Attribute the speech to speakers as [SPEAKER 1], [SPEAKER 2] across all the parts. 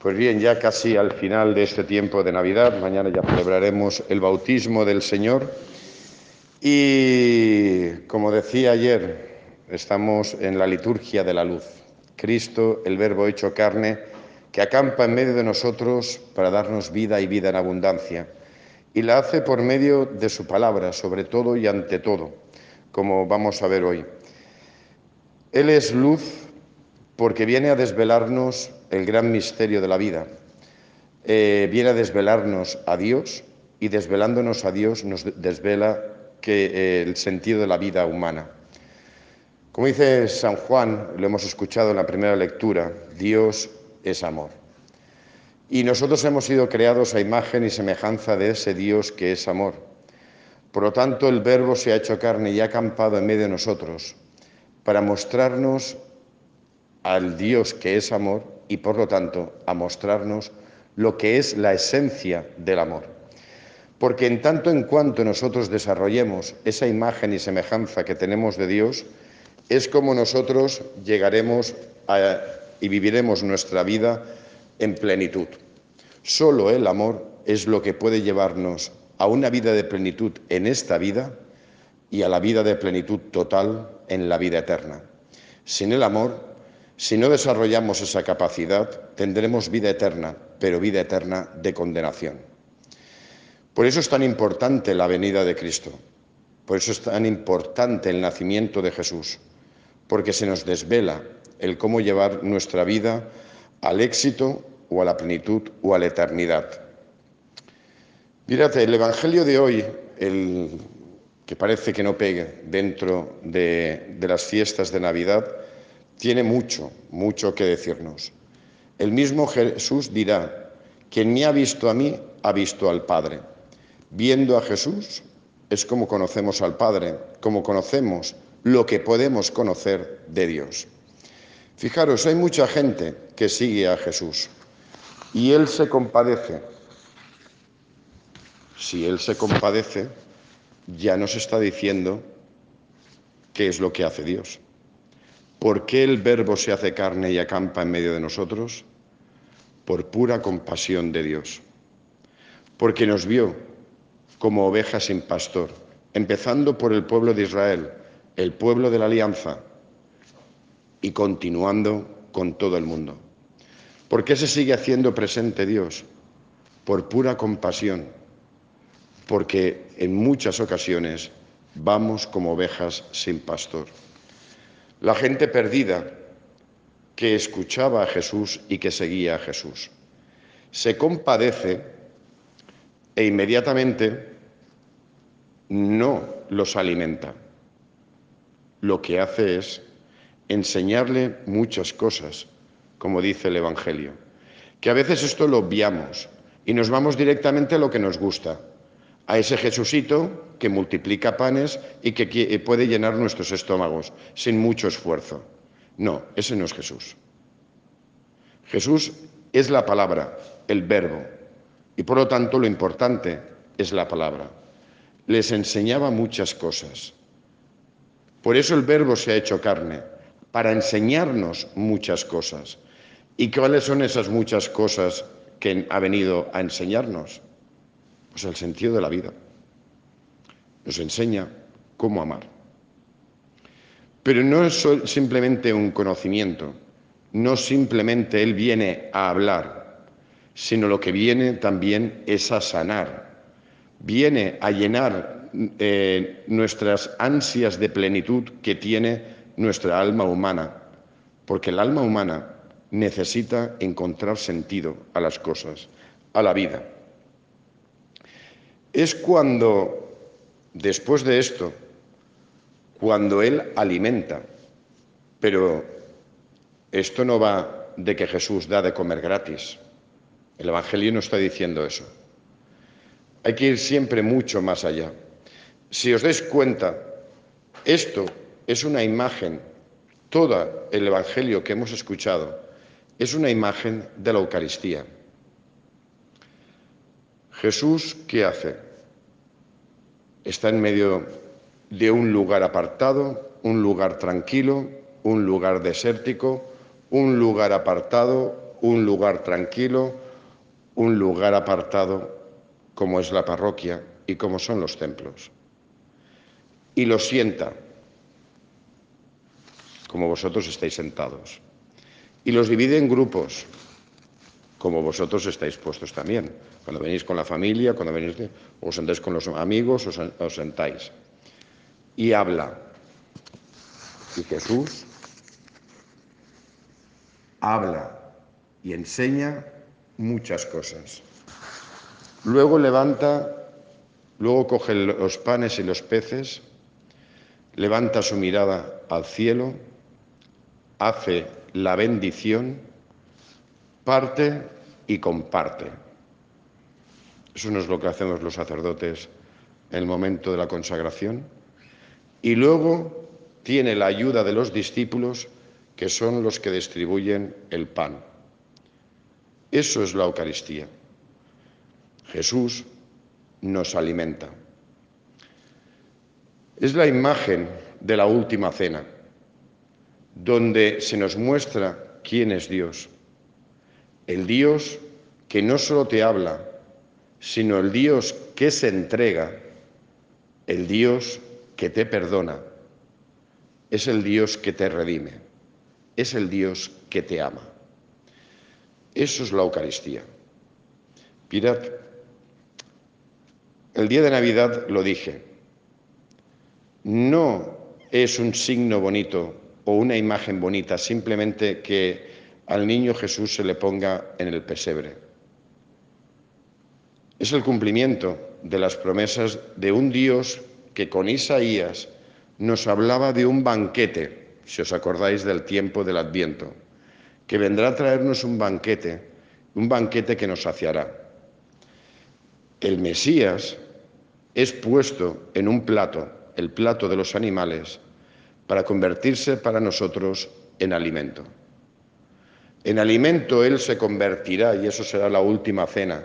[SPEAKER 1] Pues bien, ya casi al final de este tiempo de Navidad, mañana ya celebraremos el bautismo del Señor. Y como decía ayer, estamos en la liturgia de la luz. Cristo, el Verbo hecho carne, que acampa en medio de nosotros para darnos vida y vida en abundancia. Y la hace por medio de su palabra, sobre todo y ante todo, como vamos a ver hoy. Él es luz porque viene a desvelarnos el gran misterio de la vida. Eh, viene a desvelarnos a Dios y desvelándonos a Dios nos desvela que, eh, el sentido de la vida humana. Como dice San Juan, lo hemos escuchado en la primera lectura, Dios es amor. Y nosotros hemos sido creados a imagen y semejanza de ese Dios que es amor. Por lo tanto, el Verbo se ha hecho carne y ha acampado en medio de nosotros para mostrarnos al Dios que es amor y por lo tanto a mostrarnos lo que es la esencia del amor. Porque en tanto en cuanto nosotros desarrollemos esa imagen y semejanza que tenemos de Dios, es como nosotros llegaremos y viviremos nuestra vida en plenitud. Solo el amor es lo que puede llevarnos a una vida de plenitud en esta vida y a la vida de plenitud total en la vida eterna. Sin el amor si no desarrollamos esa capacidad, tendremos vida eterna, pero vida eterna de condenación. Por eso es tan importante la venida de Cristo, por eso es tan importante el nacimiento de Jesús, porque se nos desvela el cómo llevar nuestra vida al éxito o a la plenitud o a la eternidad. Mírate, el Evangelio de hoy, el que parece que no pegue dentro de, de las fiestas de Navidad, tiene mucho, mucho que decirnos. El mismo Jesús dirá, quien me ha visto a mí, ha visto al Padre. Viendo a Jesús es como conocemos al Padre, como conocemos lo que podemos conocer de Dios. Fijaros, hay mucha gente que sigue a Jesús y Él se compadece. Si Él se compadece, ya nos está diciendo qué es lo que hace Dios. ¿Por qué el Verbo se hace carne y acampa en medio de nosotros? Por pura compasión de Dios. Porque nos vio como ovejas sin pastor, empezando por el pueblo de Israel, el pueblo de la alianza, y continuando con todo el mundo. ¿Por qué se sigue haciendo presente Dios? Por pura compasión, porque en muchas ocasiones vamos como ovejas sin pastor. La gente perdida que escuchaba a Jesús y que seguía a Jesús. Se compadece e inmediatamente no los alimenta. Lo que hace es enseñarle muchas cosas, como dice el Evangelio, que a veces esto lo obviamos y nos vamos directamente a lo que nos gusta a ese Jesucito que multiplica panes y que puede llenar nuestros estómagos sin mucho esfuerzo. No, ese no es Jesús. Jesús es la palabra, el verbo, y por lo tanto lo importante es la palabra. Les enseñaba muchas cosas. Por eso el verbo se ha hecho carne, para enseñarnos muchas cosas. ¿Y cuáles son esas muchas cosas que ha venido a enseñarnos? Pues el sentido de la vida. Nos enseña cómo amar. Pero no es simplemente un conocimiento, no simplemente Él viene a hablar, sino lo que viene también es a sanar, viene a llenar eh, nuestras ansias de plenitud que tiene nuestra alma humana, porque el alma humana necesita encontrar sentido a las cosas, a la vida es cuando, después de esto, cuando Él alimenta, pero esto no va de que Jesús da de comer gratis. El Evangelio no está diciendo eso. Hay que ir siempre mucho más allá. Si os dais cuenta, esto es una imagen, todo el Evangelio que hemos escuchado es una imagen de la Eucaristía. Jesús, ¿qué hace? Está en medio de un lugar apartado, un lugar tranquilo, un lugar desértico, un lugar apartado, un lugar tranquilo, un lugar apartado como es la parroquia y como son los templos. Y los sienta, como vosotros estáis sentados. Y los divide en grupos, como vosotros estáis puestos también. Cuando venís con la familia, cuando venís, os sentáis con los amigos, os, os sentáis. Y habla. Y Jesús habla y enseña muchas cosas. Luego levanta, luego coge los panes y los peces, levanta su mirada al cielo, hace la bendición, parte y comparte. Eso no es lo que hacemos los sacerdotes en el momento de la consagración. Y luego tiene la ayuda de los discípulos que son los que distribuyen el pan. Eso es la Eucaristía. Jesús nos alimenta. Es la imagen de la última cena, donde se nos muestra quién es Dios. El Dios que no solo te habla, sino el Dios que se entrega, el Dios que te perdona, es el Dios que te redime es el Dios que te ama. Eso es la Eucaristía. Mirad, el día de Navidad lo dije, no es un signo bonito o una imagen bonita, simplemente que al niño Jesús se le ponga en el pesebre. Es el cumplimiento de las promesas de un Dios que con Isaías nos hablaba de un banquete si os acordáis del tiempo del Adviento, que vendrá a traernos un banquete, un banquete que nos saciará. El Mesías es puesto en un plato, el plato de los animales, para convertirse para nosotros en alimento. En alimento Él se convertirá, y eso será la última cena.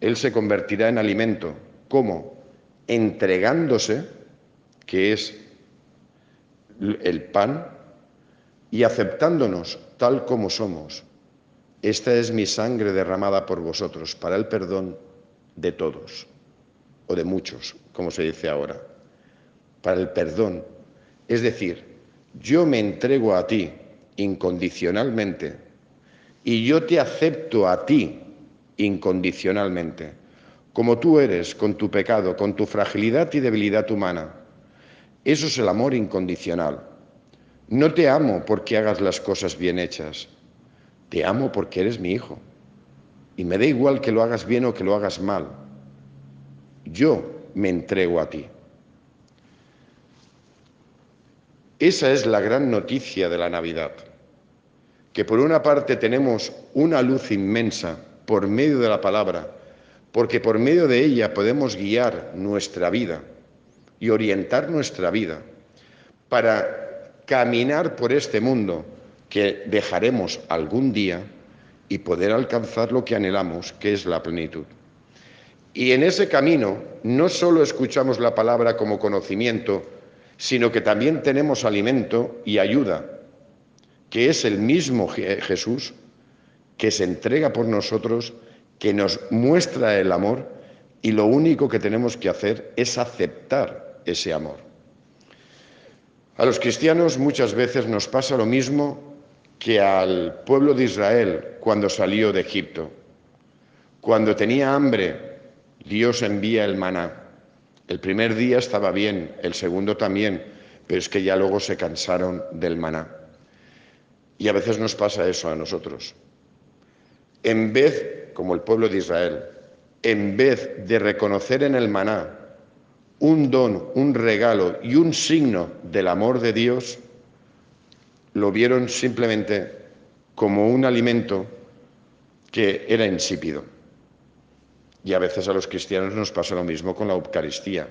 [SPEAKER 1] Él se convertirá en alimento. ¿Cómo? Entregándose, que es el pan y aceptándonos tal como somos. Esta es mi sangre derramada por vosotros para el perdón de todos, o de muchos, como se dice ahora, para el perdón. Es decir, yo me entrego a ti incondicionalmente y yo te acepto a ti incondicionalmente, como tú eres, con tu pecado, con tu fragilidad y debilidad humana eso es el amor incondicional. No te amo porque hagas las cosas bien hechas. Te amo porque eres mi hijo. Y me da igual que lo hagas bien o que lo hagas mal. Yo me entrego a ti. Esa es la gran noticia de la Navidad. Que por una parte tenemos una luz inmensa por medio de la palabra, porque por medio de ella podemos guiar nuestra vida y orientar nuestra vida para caminar por este mundo que dejaremos algún día y poder alcanzar lo que anhelamos, que es la plenitud. Y en ese camino no solo escuchamos la palabra como conocimiento, sino que también tenemos alimento y ayuda, que es el mismo Jesús que se entrega por nosotros, que nos muestra el amor y lo único que tenemos que hacer es aceptar ese amor. A los cristianos muchas veces nos pasa lo mismo que al pueblo de Israel cuando salió de Egipto. Cuando tenía hambre, Dios envía el maná. El primer día estaba bien, el segundo también, pero es que ya luego se cansaron del maná. Y a veces nos pasa eso a nosotros. En vez, como el pueblo de Israel, en vez de reconocer en el maná un don, un regalo y un signo del amor de Dios, lo vieron simplemente como un alimento que era insípido. Y a veces a los cristianos nos pasa lo mismo con la Eucaristía.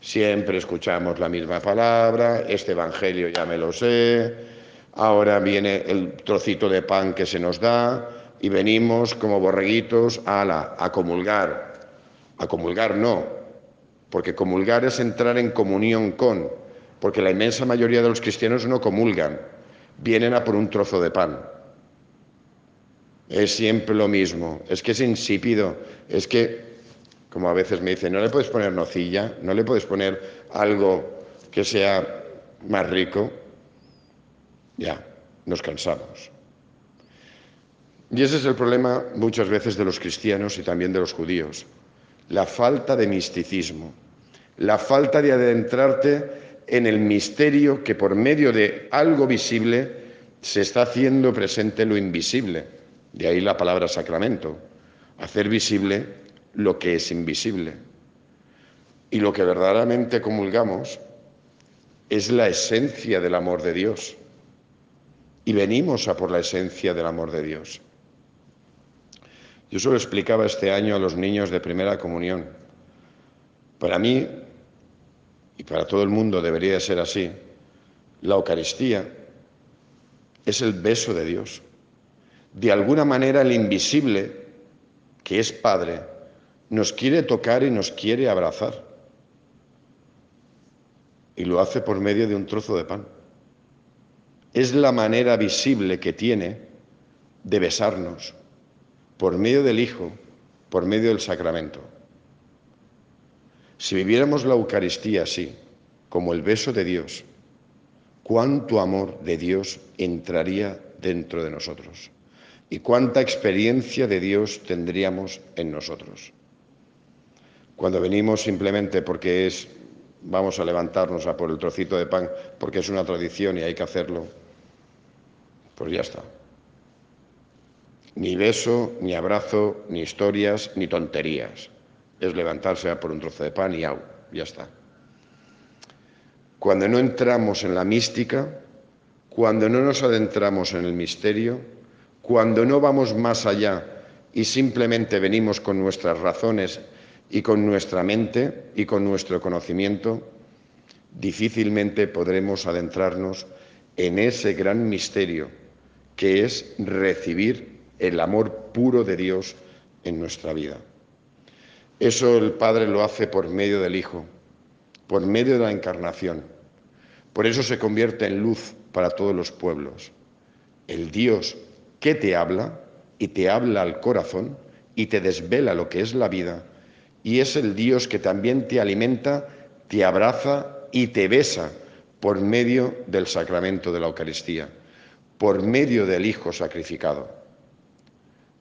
[SPEAKER 1] Siempre escuchamos la misma palabra, este Evangelio ya me lo sé, ahora viene el trocito de pan que se nos da y venimos como borreguitos a, la, a comulgar. A comulgar no, porque comulgar es entrar en comunión con, porque la inmensa mayoría de los cristianos no comulgan, vienen a por un trozo de pan. Es siempre lo mismo, es que es insípido, es que, como a veces me dicen, no le puedes poner nocilla, no le puedes poner algo que sea más rico. Ya, nos cansamos. Y ese es el problema muchas veces de los cristianos y también de los judíos, la falta de misticismo, la falta de adentrarte en el misterio que por medio de algo visible se está haciendo presente lo invisible. De ahí la palabra sacramento, hacer visible lo que es invisible. Y lo que verdaderamente comulgamos es la esencia del amor de Dios. Y venimos a por la esencia del amor de Dios. Yo solo explicaba este año a los niños de primera comunión. Para mí, y para todo el mundo debería ser así, la Eucaristía es el beso de Dios. De alguna manera el invisible, que es Padre, nos quiere tocar y nos quiere abrazar. Y lo hace por medio de un trozo de pan. Es la manera visible que tiene de besarnos, por medio del Hijo, por medio del sacramento. Si viviéramos la Eucaristía así, como el beso de Dios, cuánto amor de Dios entraría dentro de nosotros y cuánta experiencia de Dios tendríamos en nosotros. Cuando venimos simplemente porque es vamos a levantarnos a por el trocito de pan porque es una tradición y hay que hacerlo, pues ya está. Ni beso, ni abrazo, ni historias, ni tonterías es levantarse a por un trozo de pan y ya está. Cuando no entramos en la mística, cuando no nos adentramos en el misterio, cuando no vamos más allá y simplemente venimos con nuestras razones y con nuestra mente y con nuestro conocimiento, difícilmente podremos adentrarnos en ese gran misterio que es recibir el amor puro de Dios en nuestra vida. Eso el Padre lo hace por medio del Hijo, por medio de la encarnación. Por eso se convierte en luz para todos los pueblos. El Dios que te habla y te habla al corazón y te desvela lo que es la vida. Y es el Dios que también te alimenta, te abraza y te besa por medio del sacramento de la Eucaristía, por medio del Hijo sacrificado.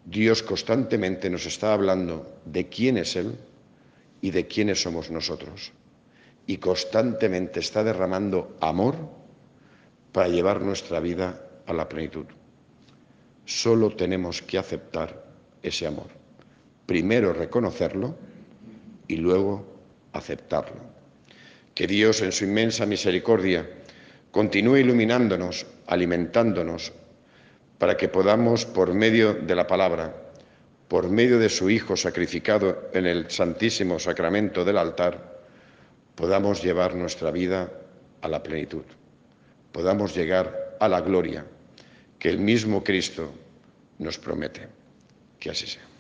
[SPEAKER 1] Dios constantemente nos está hablando de quién es Él y de quiénes somos nosotros. Y constantemente está derramando amor para llevar nuestra vida a la plenitud. Solo tenemos que aceptar ese amor. Primero reconocerlo y luego aceptarlo. Que Dios en su inmensa misericordia continúe iluminándonos, alimentándonos, para que podamos, por medio de la palabra, por medio de su Hijo sacrificado en el Santísimo Sacramento del altar, podamos llevar nuestra vida a la plenitud, podamos llegar a la gloria que el mismo Cristo nos promete. Que así sea.